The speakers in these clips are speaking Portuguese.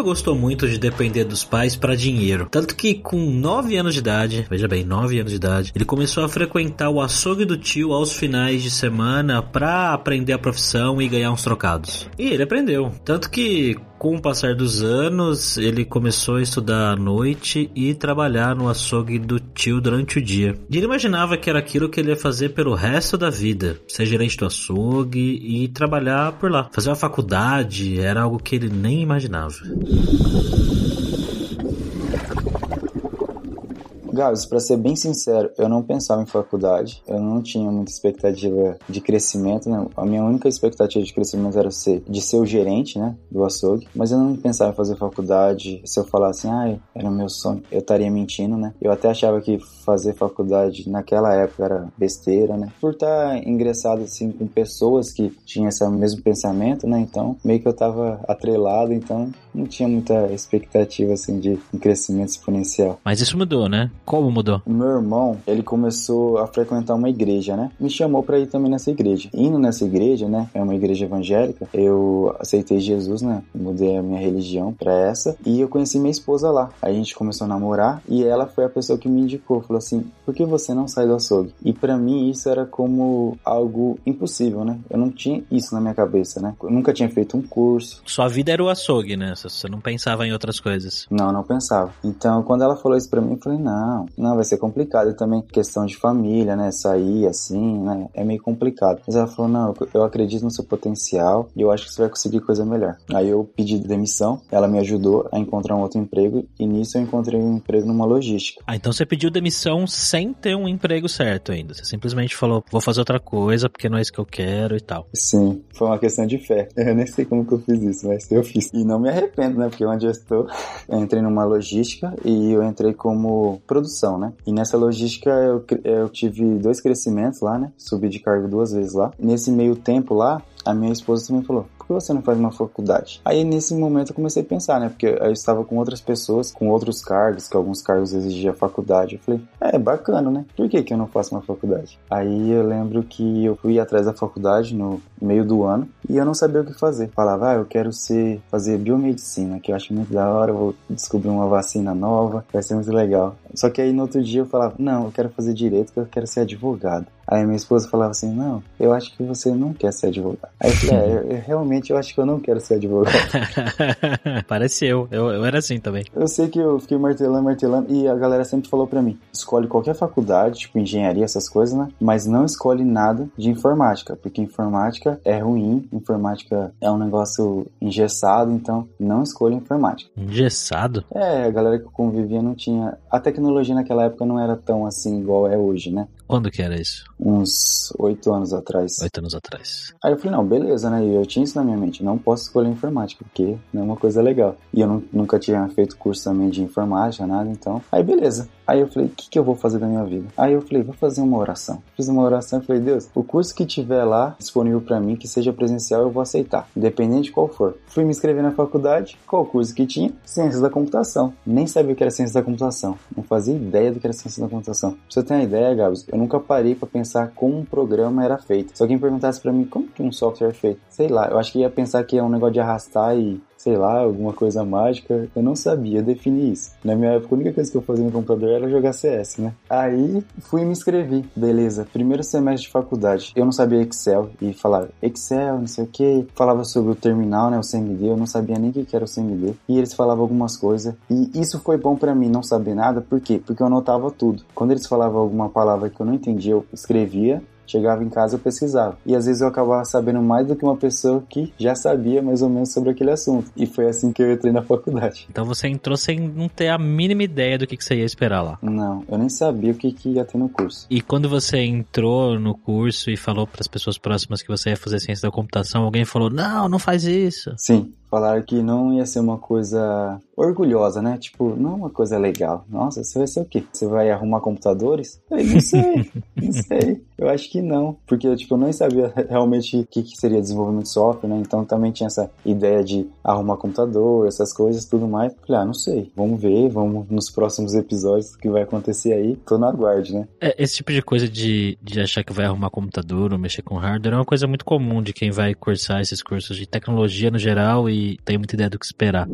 Nunca gostou muito de depender dos pais para dinheiro. Tanto que com 9 anos de idade, veja bem, 9 anos de idade, ele começou a frequentar o açougue do tio aos finais de semana para aprender a profissão e ganhar uns trocados. E ele aprendeu. Tanto que com o passar dos anos, ele começou a estudar à noite e trabalhar no açougue do tio durante o dia. E ele imaginava que era aquilo que ele ia fazer pelo resto da vida, ser gerente do açougue e trabalhar por lá. Fazer uma faculdade era algo que ele nem imaginava. Gabs, para ser bem sincero, eu não pensava em faculdade, eu não tinha muita expectativa de crescimento, né? A minha única expectativa de crescimento era ser, de ser o gerente, né, do açougue, mas eu não pensava em fazer faculdade. Se eu falasse, ah, era o meu sonho, eu estaria mentindo, né? Eu até achava que fazer faculdade naquela época era besteira, né? Por estar ingressado assim com pessoas que tinham esse mesmo pensamento, né? Então, meio que eu tava atrelado, então não tinha muita expectativa assim de crescimento exponencial. Mas isso mudou, né? Como mudou? Meu irmão, ele começou a frequentar uma igreja, né? Me chamou para ir também nessa igreja. Indo nessa igreja, né? É uma igreja evangélica. Eu aceitei Jesus, né? Mudei a minha religião para essa e eu conheci minha esposa lá. Aí a gente começou a namorar e ela foi a pessoa que me indicou, falou assim: "Por que você não sai do açougue?" E para mim isso era como algo impossível, né? Eu não tinha isso na minha cabeça, né? Eu nunca tinha feito um curso. Sua vida era o açougue, né? Você não pensava em outras coisas. Não, não pensava. Então, quando ela falou isso para mim, eu falei: "Não, não, vai ser complicado. E também questão de família, né? Sair assim, né? É meio complicado." Mas ela falou: "Não, eu acredito no seu potencial e eu acho que você vai conseguir coisa melhor." Aí eu pedi demissão, ela me ajudou a encontrar um outro emprego e nisso eu encontrei um emprego numa logística. Ah, então você pediu demissão sem ter um emprego certo ainda. Você simplesmente falou, vou fazer outra coisa porque não é isso que eu quero e tal. Sim, foi uma questão de fé. Eu nem sei como que eu fiz isso, mas eu fiz. E não me arrependo, né? Porque onde eu estou, eu entrei numa logística e eu entrei como produção, né? E nessa logística eu, eu tive dois crescimentos lá, né? Subi de cargo duas vezes lá. Nesse meio tempo lá, a minha esposa também falou: por que você não faz uma faculdade? Aí nesse momento eu comecei a pensar, né? Porque eu estava com outras pessoas, com outros cargos, que alguns cargos exigiam faculdade. Eu falei: é, bacana, né? Por que, que eu não faço uma faculdade? Aí eu lembro que eu fui atrás da faculdade no meio do ano e eu não sabia o que fazer. Falava: ah, eu quero ser, fazer biomedicina, que eu acho muito da hora, vou descobrir uma vacina nova, vai ser muito legal. Só que aí no outro dia eu falava: não, eu quero fazer direito, que eu quero ser advogado. Aí minha esposa falava assim: Não, eu acho que você não quer ser advogado. Aí eu falei: É, eu, eu, realmente eu acho que eu não quero ser advogado. Parece eu. eu, eu era assim também. Eu sei que eu fiquei martelando, martelando, e a galera sempre falou pra mim: escolhe qualquer faculdade, tipo engenharia, essas coisas, né? Mas não escolhe nada de informática, porque informática é ruim, informática é um negócio engessado, então não escolha informática. Engessado? É, a galera que eu convivia não tinha. A tecnologia naquela época não era tão assim igual é hoje, né? Quando que era isso? Uns oito anos atrás. Oito anos atrás. Aí eu falei, não, beleza, né? E eu tinha isso na minha mente, não posso escolher informática, porque não é uma coisa legal. E eu não, nunca tinha feito curso também de informática, nada, então. Aí beleza. Aí eu falei, o que, que eu vou fazer da minha vida? Aí eu falei, vou fazer uma oração. Fiz uma oração e falei, Deus, o curso que tiver lá disponível para mim, que seja presencial, eu vou aceitar, independente de qual for. Fui me inscrever na faculdade, qual curso que tinha? Ciências da computação. Nem sabia o que era ciências da computação. Não fazia ideia do que era ciências da computação. Pra você ter uma ideia, Gabs, eu nunca parei para pensar como um programa era feito. Se alguém perguntasse para mim como que um software é feito, sei lá, eu acho que ia pensar que é um negócio de arrastar e sei lá, alguma coisa mágica. Eu não sabia definir isso. Na minha época, a única coisa que eu fazia no computador era jogar CS, né? Aí fui e me inscrevi. Beleza, primeiro semestre de faculdade. Eu não sabia Excel e falar Excel, não sei o que. Falava sobre o terminal, né? O CMD. Eu não sabia nem o que era o CMD. E eles falavam algumas coisas. E isso foi bom para mim não saber nada. Por quê? Porque eu anotava tudo. Quando eles falavam alguma palavra que eu não entendia, eu escrevia Chegava em casa eu pesquisava. E às vezes eu acabava sabendo mais do que uma pessoa que já sabia mais ou menos sobre aquele assunto. E foi assim que eu entrei na faculdade. Então você entrou sem não ter a mínima ideia do que, que você ia esperar lá. Não, eu nem sabia o que, que ia ter no curso. E quando você entrou no curso e falou para as pessoas próximas que você ia fazer ciência da computação, alguém falou: Não, não faz isso. Sim, falaram que não ia ser uma coisa orgulhosa, né? Tipo, não uma coisa legal. Nossa, você vai ser o quê? Você vai arrumar computadores? Eu não sei, não sei. Eu acho que não, porque tipo, eu nem sabia realmente o que, que seria desenvolvimento de software, né? Então também tinha essa ideia de arrumar computador, essas coisas, tudo mais. Falei, ah, não sei. Vamos ver, vamos nos próximos episódios o que vai acontecer aí. Tô na guarda, né? É, esse tipo de coisa de, de achar que vai arrumar computador ou mexer com hardware é uma coisa muito comum de quem vai cursar esses cursos de tecnologia no geral e tem muita ideia do que esperar.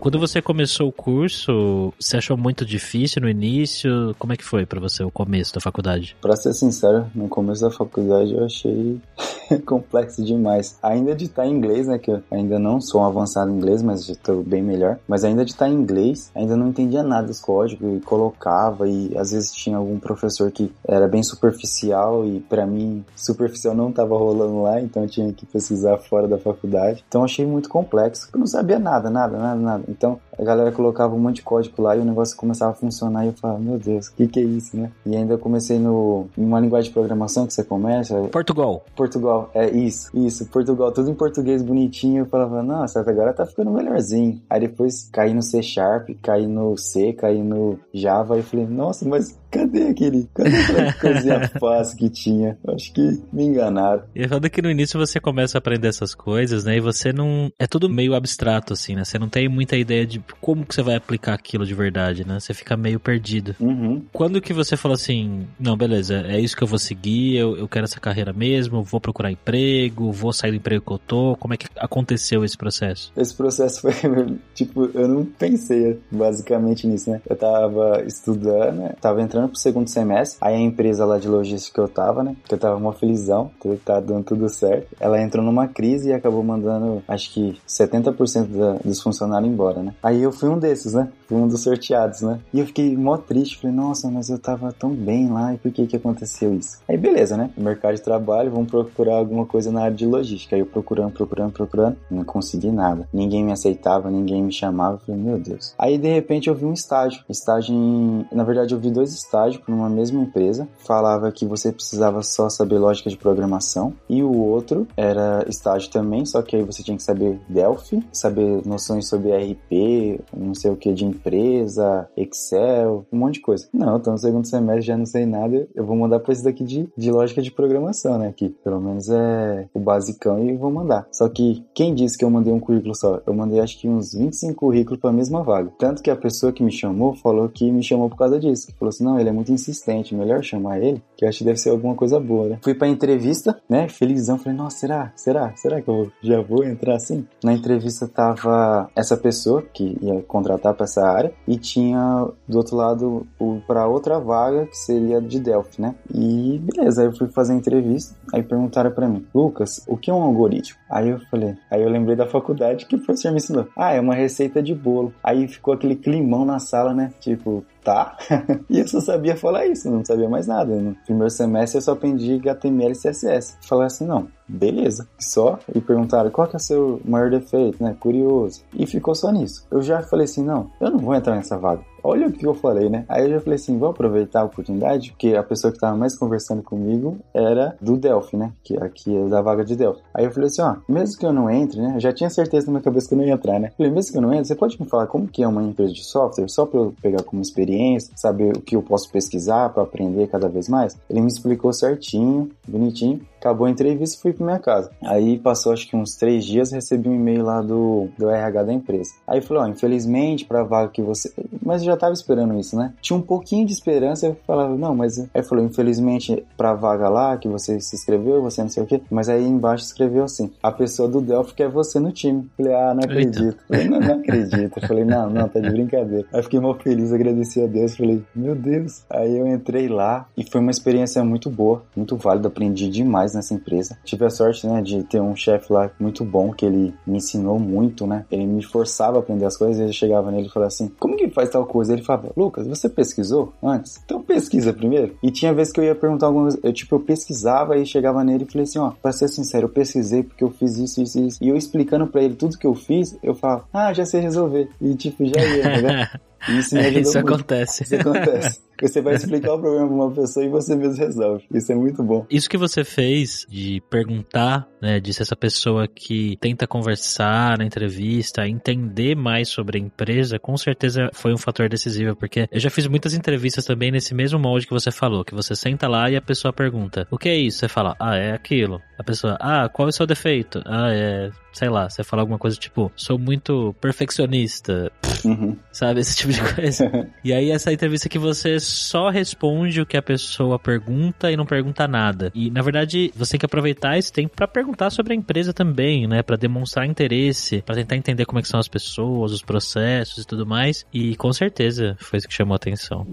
Quando você começou o curso, você achou muito difícil no início? Como é que foi para você o começo da faculdade? Para ser sincero, no começo da faculdade eu achei complexo demais. Ainda de estar em inglês, né? Que eu ainda não sou um avançado em inglês, mas já estou bem melhor. Mas ainda de estar em inglês, ainda não entendia nada dos códigos e colocava. E às vezes tinha algum professor que era bem superficial e para mim superficial não estava rolando lá, então eu tinha que pesquisar fora da faculdade. Então achei muito complexo. Eu não sabia nada, nada, nada, nada. Então a galera colocava um monte de código lá e o negócio começava a funcionar e eu falava, meu Deus, o que, que é isso, né? E ainda comecei no, em uma linguagem de programação que você começa. Portugal. Portugal, é isso, isso, Portugal, tudo em português bonitinho. Eu falava, nossa, agora tá ficando melhorzinho. Aí depois caí no C Sharp, caí no C, caí no Java e falei, nossa, mas cadê aquele, cadê aquela coisinha fácil que tinha? Acho que me enganaram. E é que no início você começa a aprender essas coisas, né? E você não. É tudo meio abstrato, assim, né? Você não tem muita ideia de como que você vai aplicar aquilo de verdade, né? Você fica meio perdido. Uhum. Quando que você falou assim, não, beleza, é isso que eu vou seguir, eu, eu quero essa carreira mesmo, vou procurar emprego, vou sair do emprego que eu tô, como é que aconteceu esse processo? Esse processo foi, tipo, eu não pensei basicamente nisso, né? Eu tava estudando, né? tava entrando pro segundo semestre, aí a empresa lá de logística que eu tava, né? Que eu tava uma felizão, tudo tá dando tudo certo. Ela entrou numa crise e acabou mandando, acho que 70% da, dos funcionários embora, né? Aí eu fui um desses, né? Um dos sorteados, né? E eu fiquei mó triste, falei, nossa, mas eu tava tão bem lá e por que que aconteceu isso? Aí beleza, né? mercado de trabalho, vamos procurar alguma coisa na área de logística. Aí eu procurando, procurando, procurando, não consegui nada. Ninguém me aceitava, ninguém me chamava. falei, meu Deus. Aí de repente eu vi um estágio. Estágio em. Na verdade, eu vi dois estágios numa mesma empresa. Falava que você precisava só saber lógica de programação. E o outro era estágio também, só que aí você tinha que saber Delphi, saber noções sobre RP, não sei o que de empresa, Excel, um monte de coisa. Não, então no segundo semestre já não sei nada, eu vou mandar pra esse daqui de, de lógica de programação, né? Que pelo menos é o basicão e vou mandar. Só que quem disse que eu mandei um currículo só? Eu mandei acho que uns 25 currículos pra mesma vaga. Tanto que a pessoa que me chamou falou que me chamou por causa disso. Falou assim: não, ele é muito insistente, melhor chamar ele, que eu acho que deve ser alguma coisa boa, né? Fui pra entrevista, né? Felizão, falei: nossa, será? Será? Será que eu já vou entrar assim? Na entrevista tava essa pessoa que ia contratar pra essa área e tinha do outro lado para outra vaga que seria de Delphi, né? E beleza, aí eu fui fazer a entrevista, aí perguntaram para mim, Lucas, o que é um algoritmo? Aí eu falei, aí eu lembrei da faculdade que o professor me ensinou. Ah, é uma receita de bolo. Aí ficou aquele climão na sala, né? Tipo, tá? e eu só sabia falar isso, não sabia mais nada. No primeiro semestre eu só aprendi HTML e CSS. Falei assim, não, beleza. Só, e perguntaram qual que é o seu maior defeito, né? Curioso. E ficou só nisso. Eu já falei assim, não, eu não vou entrar nessa vaga. Olha o que eu falei, né? Aí eu já falei assim, vou aproveitar a oportunidade, porque a pessoa que tava mais conversando comigo era do Delphi, né? Que aqui é da vaga de Delphi. Aí eu falei assim, ó, mesmo que eu não entre, né? Eu já tinha certeza na minha cabeça que eu não ia entrar, né? Eu falei, mesmo que eu não entre, você pode me falar como que é uma empresa de software, só pra eu pegar como experiência, saber o que eu posso pesquisar para aprender cada vez mais? Ele me explicou certinho, bonitinho. Acabou a entrevista e fui pra minha casa. Aí passou acho que uns três dias, recebi um e-mail lá do, do RH da empresa. Aí falou, ó, infelizmente, pra vaga que você... Mas eu já tava esperando isso, né? Tinha um pouquinho de esperança, eu falava, não, mas... Aí falou, infelizmente, pra vaga lá que você se inscreveu, você não sei o quê. Mas aí embaixo escreveu assim, a pessoa do Delphi quer você no time. Falei, ah, não acredito. Falei, não, não acredito. Falei, não, não, tá de brincadeira. Aí fiquei mal feliz, agradeci a Deus. Falei, meu Deus. Aí eu entrei lá e foi uma experiência muito boa, muito válida, aprendi demais nessa empresa. Tive a sorte, né, de ter um chefe lá muito bom, que ele me ensinou muito, né? Ele me forçava a aprender as coisas e eu chegava nele e falava assim, como que faz tal coisa? Ele falava, Lucas, você pesquisou antes? Então pesquisa primeiro. E tinha vezes que eu ia perguntar alguma coisa, eu tipo, eu pesquisava e chegava nele e falei assim, ó, pra ser sincero, eu pesquisei porque eu fiz isso, isso, isso. E eu explicando pra ele tudo que eu fiz, eu falava, ah, já sei resolver. E tipo, já ia, né? Isso me é, isso muito. acontece. Isso acontece. Você vai explicar o problema pra uma pessoa e você mesmo resolve. Isso é muito bom. Isso que você fez de perguntar, né, de ser essa pessoa que tenta conversar na entrevista, entender mais sobre a empresa, com certeza foi um fator decisivo, porque eu já fiz muitas entrevistas também nesse mesmo molde que você falou, que você senta lá e a pessoa pergunta: "O que é isso?" Você fala: "Ah, é aquilo". A pessoa: "Ah, qual é o seu defeito?" "Ah, é sei lá, você fala alguma coisa tipo, sou muito perfeccionista, uhum. sabe? Esse tipo de coisa. e aí, essa entrevista que você só responde o que a pessoa pergunta e não pergunta nada. E, na verdade, você tem que aproveitar esse tempo para perguntar sobre a empresa também, né? Para demonstrar interesse, para tentar entender como é que são as pessoas, os processos e tudo mais. E, com certeza, foi isso que chamou a atenção.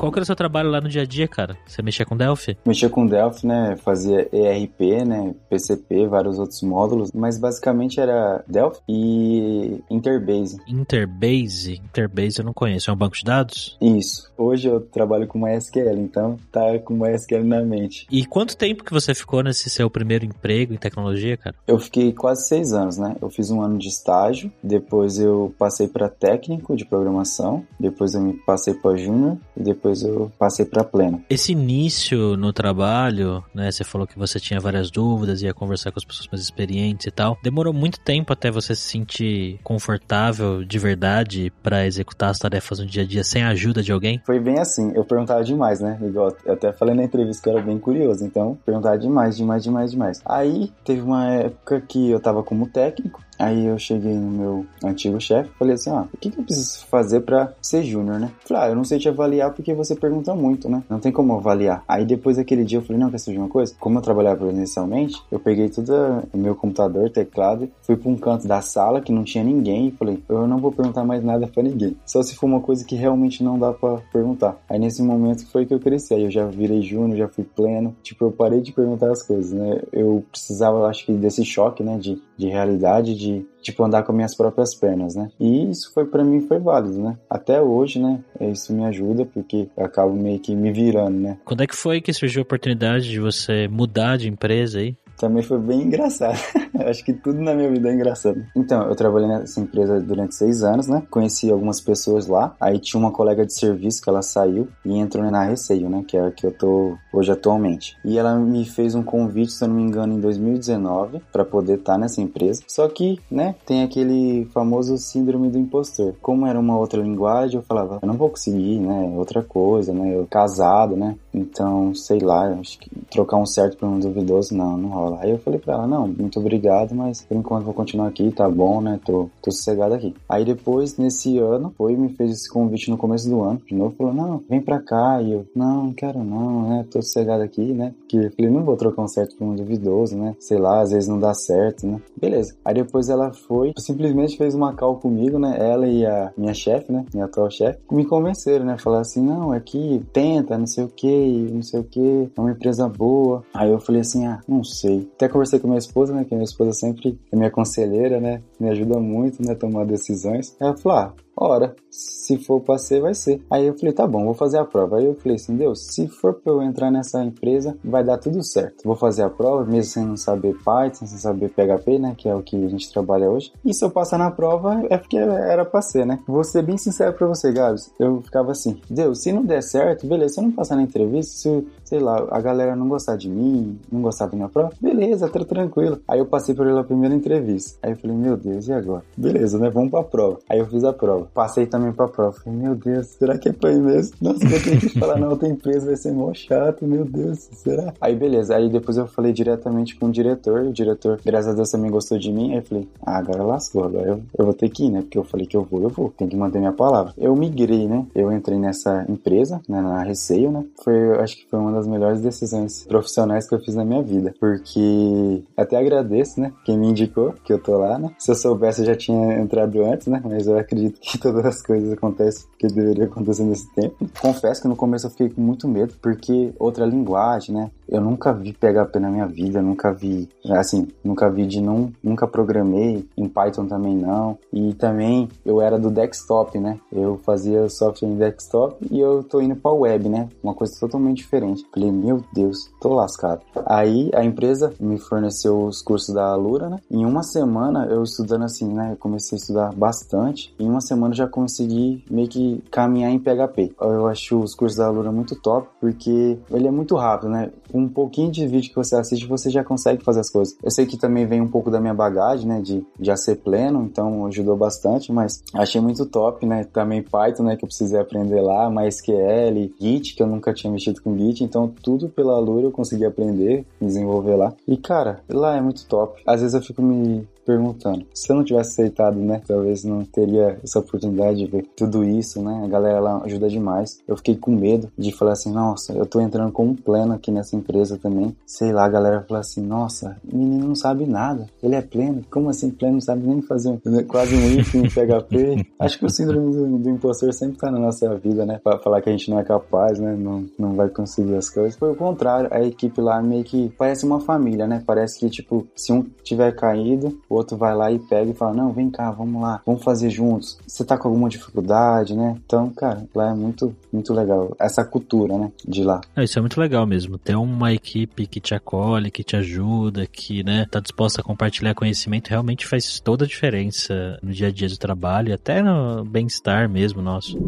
Qual que era o seu trabalho lá no dia a dia, cara? Você mexia com Delphi? Mexia com Delphi, né? Fazia ERP, né? PCP, vários outros módulos, mas basicamente era Delphi e Interbase. Interbase? Interbase eu não conheço. É um banco de dados? Isso. Hoje eu trabalho com MySQL, então tá com MySQL na mente. E quanto tempo que você ficou nesse seu primeiro emprego em tecnologia, cara? Eu fiquei quase seis anos, né? Eu fiz um ano de estágio, depois eu passei para técnico de programação, depois eu me passei para júnior e depois depois eu passei para pleno. Esse início no trabalho, né? Você falou que você tinha várias dúvidas, ia conversar com as pessoas mais experientes e tal. Demorou muito tempo até você se sentir confortável de verdade para executar as tarefas no dia a dia sem a ajuda de alguém? Foi bem assim. Eu perguntava demais, né? Igual eu até falei na entrevista que eu era bem curioso, então perguntava demais, demais, demais, demais. Aí teve uma época que eu tava como técnico Aí eu cheguei no meu antigo chefe falei assim, ó, ah, o que, que eu preciso fazer para ser júnior, né? Falei, ah, eu não sei te avaliar porque você pergunta muito, né? Não tem como avaliar. Aí depois daquele dia eu falei, não, quer saber uma coisa? Como eu trabalhava presencialmente, eu peguei todo o meu computador, teclado, fui para um canto da sala que não tinha ninguém e falei, eu não vou perguntar mais nada para ninguém. Só se for uma coisa que realmente não dá para perguntar. Aí nesse momento foi que eu cresci. Aí eu já virei júnior, já fui pleno. Tipo, eu parei de perguntar as coisas, né? Eu precisava, acho que, desse choque, né? De, de realidade, de tipo andar com minhas próprias pernas, né? E isso foi para mim foi válido, né? Até hoje, né? Isso me ajuda porque eu acabo meio que me virando, né? Quando é que foi que surgiu a oportunidade de você mudar de empresa aí? Também foi bem engraçado. Acho que tudo na minha vida é engraçado. Então, eu trabalhei nessa empresa durante seis anos, né? Conheci algumas pessoas lá. Aí tinha uma colega de serviço que ela saiu e entrou na Receio, né? Que é a que eu tô hoje atualmente. E ela me fez um convite, se eu não me engano, em 2019 para poder estar tá nessa empresa. Só que, né? Tem aquele famoso síndrome do impostor. Como era uma outra linguagem, eu falava, eu não vou conseguir, né? Outra coisa, né? Eu casado, né? Então, sei lá, acho que trocar um certo por um duvidoso, não, não rola. Aí eu falei pra ela, não, muito obrigado, mas por enquanto vou continuar aqui, tá bom, né? Tô, tô sossegado aqui. Aí depois, nesse ano, foi me fez esse convite no começo do ano, de novo, falou, não, vem pra cá. E eu, não, não quero não, né? Tô sossegado aqui, né? Porque eu falei, não vou trocar um certo por um duvidoso, né? Sei lá, às vezes não dá certo, né? Beleza. Aí depois ela foi, simplesmente fez uma call comigo, né? Ela e a minha chefe, né? Minha atual chefe, me convenceram, né? Falaram assim, não, é que tenta, não sei o que, não sei o que, é uma empresa boa. Aí eu falei assim, ah, não sei até conversei com minha esposa, né? Que minha esposa sempre é minha conselheira, né? Me ajuda muito, né? Tomar decisões. Ela falou, ah, ora, se for pra ser, vai ser. Aí eu falei, tá bom, vou fazer a prova. Aí eu falei assim, Deus, se for pra eu entrar nessa empresa, vai dar tudo certo. Vou fazer a prova, mesmo sem não saber Python, sem saber PHP, né? Que é o que a gente trabalha hoje. E se eu passar na prova, é porque era pra ser, né? Vou ser bem sincero pra você, Gabs. Eu ficava assim, Deus, se não der certo, beleza, se eu não passar na entrevista, se, sei lá, a galera não gostar de mim, não gostar da minha prova, beleza, tá tranquilo. Aí eu passei por ela a primeira entrevista. Aí eu falei, meu Deus, e agora? Beleza, né? Vamos pra prova. Aí eu fiz a prova. Passei também pra prova. Falei, meu Deus, será que é pra ir mesmo? Nossa, vou ter que falar na outra empresa, vai ser mó chato, meu Deus, será? Aí beleza, aí depois eu falei diretamente com o diretor, o diretor, graças a Deus, também gostou de mim, aí eu falei, ah, agora lascou, agora eu, eu vou ter que ir, né? Porque eu falei que eu vou, eu vou, tem que manter minha palavra. Eu migrei, né? Eu entrei nessa empresa, né, na Receio, né? Foi, acho que foi uma das melhores decisões profissionais que eu fiz na minha vida, porque até agradeço, né? Quem me indicou que eu tô lá, né? Se eu soubesse, eu já tinha entrado antes, né? Mas eu acredito que todas as coisas acontecem que deveria acontecer nesse tempo. Confesso que no começo eu fiquei com muito medo, porque outra linguagem, né? Eu nunca vi PHP na minha vida, nunca vi, assim, nunca vi de não, nunca programei, em Python também não. E também eu era do desktop, né? Eu fazia software em desktop e eu tô indo pra web, né? Uma coisa totalmente diferente. Falei, meu Deus, tô lascado. Aí a empresa me forneceu os cursos da Alura, né? Em uma semana eu estudando assim, né? Eu comecei a estudar bastante. Em uma semana eu já consegui meio que caminhar em PHP. Eu acho os cursos da Alura muito top, porque ele é muito rápido, né? Pouquinho de vídeo que você assiste, você já consegue fazer as coisas. Eu sei que também vem um pouco da minha bagagem, né? De já ser pleno, então ajudou bastante, mas achei muito top, né? Também Python, né? Que eu precisei aprender lá, MySQL, Git, que eu nunca tinha mexido com Git, então tudo pela Alura eu consegui aprender, desenvolver lá. E cara, lá é muito top. Às vezes eu fico me perguntando. Se eu não tivesse aceitado, né, talvez não teria essa oportunidade de ver tudo isso, né? A galera lá ajuda demais. Eu fiquei com medo de falar assim, nossa, eu tô entrando como pleno aqui nessa empresa também. Sei lá, a galera fala assim, nossa, o menino não sabe nada. Ele é pleno. Como assim pleno? Não sabe nem fazer um, quase um if em PHP. Acho que o síndrome do, do, impostor sempre tá na nossa vida, né? Pra falar que a gente não é capaz, né? Não, não vai conseguir as coisas. Foi o contrário. A equipe lá meio que parece uma família, né? Parece que, tipo, se um tiver caído, o outro vai lá e pega e fala: Não, vem cá, vamos lá, vamos fazer juntos. Você tá com alguma dificuldade, né? Então, cara, lá é muito, muito legal. Essa cultura, né? De lá. É, isso é muito legal mesmo. Ter uma equipe que te acolhe, que te ajuda, que, né, tá disposta a compartilhar conhecimento, realmente faz toda a diferença no dia a dia do trabalho e até no bem-estar mesmo nosso.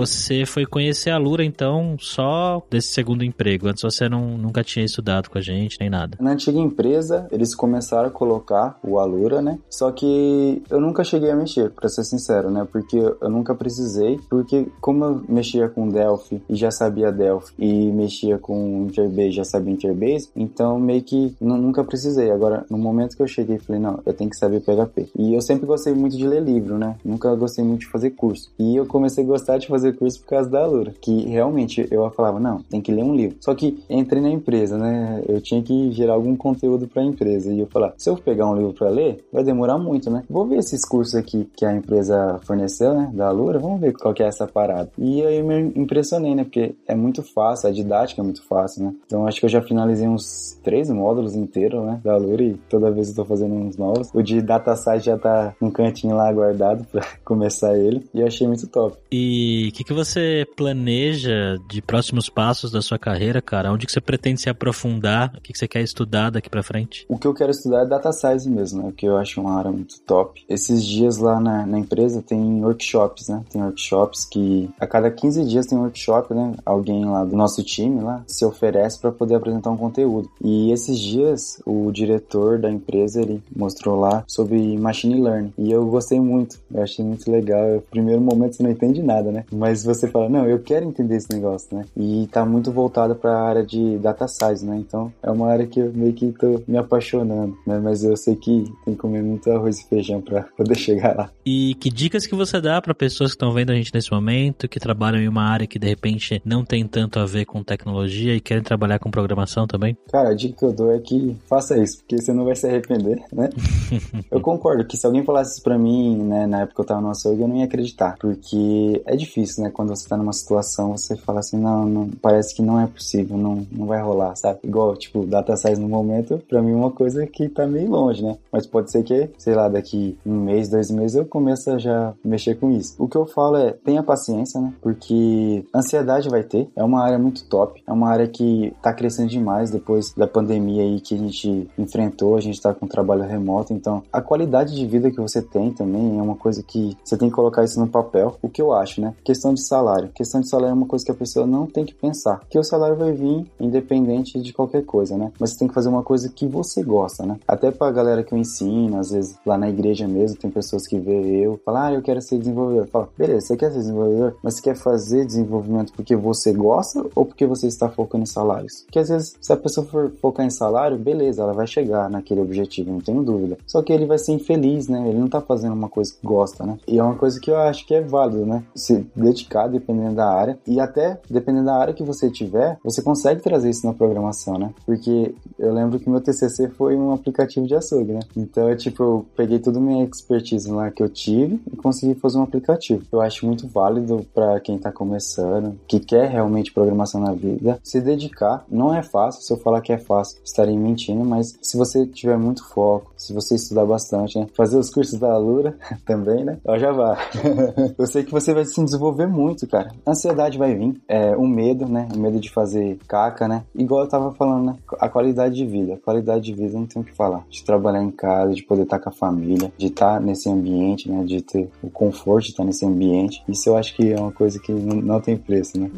Você foi conhecer a Lura, então, só desse segundo emprego. Antes você não, nunca tinha estudado com a gente, nem nada. Na antiga empresa, eles começaram a colocar o Alura, né? Só que eu nunca cheguei a mexer, pra ser sincero, né? Porque eu nunca precisei. Porque como eu mexia com Delphi e já sabia Delphi, e mexia com Interbase já sabia Interbase, então meio que nunca precisei. Agora, no momento que eu cheguei, falei, não, eu tenho que saber PHP. E eu sempre gostei muito de ler livro, né? Nunca gostei muito de fazer curso. E eu comecei a gostar de fazer curso por causa da Lura, que realmente eu falava, não, tem que ler um livro. Só que entrei na empresa, né? Eu tinha que gerar algum conteúdo para a empresa e eu falava, se eu pegar um livro para ler, vai demorar muito, né? Vou ver esses cursos aqui que a empresa forneceu, né, da Lura, vamos ver qual que é essa parada. E aí eu me impressionei, né? Porque é muito fácil, a didática é muito fácil, né? Então acho que eu já finalizei uns três módulos inteiros, né, da Lura e toda vez eu tô fazendo uns novos. O de data science já tá um cantinho lá guardado para começar ele e eu achei muito top. E o que, que você planeja de próximos passos da sua carreira, cara? Onde que você pretende se aprofundar? O que, que você quer estudar daqui para frente? O que eu quero estudar é data science mesmo, né? Que eu acho uma área muito top. Esses dias lá na, na empresa tem workshops, né? Tem workshops que a cada 15 dias tem um workshop, né? Alguém lá do nosso time lá se oferece para poder apresentar um conteúdo. E esses dias o diretor da empresa ele mostrou lá sobre machine learning e eu gostei muito. Eu achei muito legal. No primeiro momento você não entende nada, né? Mas você fala, não, eu quero entender esse negócio, né? E tá muito voltado para a área de data science, né? Então é uma área que eu meio que tô me apaixonando, né? Mas eu sei que tem que comer muito arroz e feijão para poder chegar lá. E que dicas que você dá para pessoas que estão vendo a gente nesse momento, que trabalham em uma área que de repente não tem tanto a ver com tecnologia e querem trabalhar com programação também? Cara, a dica que eu dou é que faça isso, porque você não vai se arrepender, né? eu concordo que se alguém falasse isso pra mim, né, na época que eu tava no açougue, eu não ia acreditar, porque é difícil difícil, né? Quando você tá numa situação, você fala assim, não, não parece que não é possível, não, não vai rolar, sabe? Igual, tipo, data science no momento, pra mim é uma coisa que tá meio longe, né? Mas pode ser que, sei lá, daqui um mês, dois meses eu comece a já mexer com isso. O que eu falo é, tenha paciência, né? Porque ansiedade vai ter, é uma área muito top, é uma área que tá crescendo demais depois da pandemia aí que a gente enfrentou, a gente tá com trabalho remoto, então a qualidade de vida que você tem também é uma coisa que você tem que colocar isso no papel, o que eu acho, né? Questão de salário. Questão de salário é uma coisa que a pessoa não tem que pensar, que o salário vai vir independente de qualquer coisa, né? Mas você tem que fazer uma coisa que você gosta, né? Até pra galera que eu ensino, às vezes lá na igreja mesmo, tem pessoas que vê eu, falam, ah, eu quero ser desenvolvedor. Fala, beleza, você quer ser desenvolvedor, mas você quer fazer desenvolvimento porque você gosta ou porque você está focando em salários? Porque às vezes, se a pessoa for focar em salário, beleza, ela vai chegar naquele objetivo, não tenho dúvida. Só que ele vai ser infeliz, né? Ele não tá fazendo uma coisa que gosta, né? E é uma coisa que eu acho que é válido, né? Se dedicar dependendo da área e até dependendo da área que você tiver, você consegue trazer isso na programação, né? Porque eu lembro que meu TCC foi um aplicativo de açougue, né? Então, eu, tipo, eu peguei toda minha expertise lá que eu tive e consegui fazer um aplicativo. Eu acho muito válido para quem tá começando, que quer realmente programação na vida, se dedicar. Não é fácil, se eu falar que é fácil, estarei mentindo, mas se você tiver muito foco, se você estudar bastante, né? Fazer os cursos da Alura também, né? Ó, já vai. eu sei que você vai se desenvolver muito, cara. A ansiedade vai vir, é, o medo, né? O medo de fazer caca, né? Igual eu tava falando, né? A qualidade de vida. A qualidade de vida não tem o que falar. De trabalhar em casa, de poder estar com a família, de estar nesse ambiente, né? De ter o conforto de estar nesse ambiente. Isso eu acho que é uma coisa que não tem preço, né?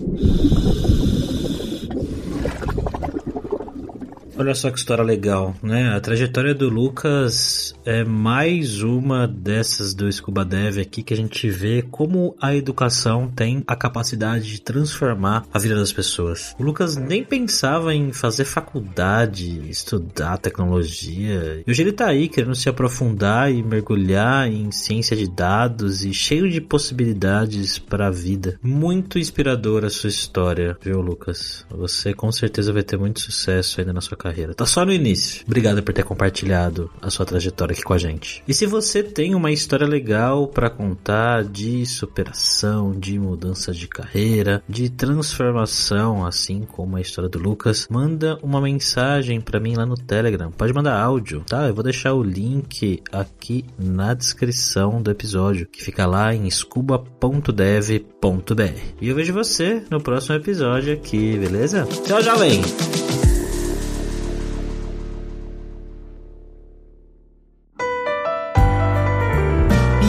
Olha só que história legal, né? A trajetória do Lucas é mais uma dessas do Scuba Dev aqui que a gente vê como a educação tem a capacidade de transformar a vida das pessoas. O Lucas nem pensava em fazer faculdade, estudar tecnologia. E hoje ele tá aí querendo se aprofundar e mergulhar em ciência de dados e cheio de possibilidades para a vida. Muito inspiradora a sua história, viu, Lucas? Você com certeza vai ter muito sucesso ainda na sua carreira. Tá só no início. Obrigado por ter compartilhado a sua trajetória aqui com a gente. E se você tem uma história legal para contar de superação, de mudança de carreira, de transformação, assim como a história do Lucas, manda uma mensagem para mim lá no Telegram. Pode mandar áudio, tá? Eu vou deixar o link aqui na descrição do episódio, que fica lá em scuba.dev.br. E eu vejo você no próximo episódio aqui, beleza? Tchau, jovem!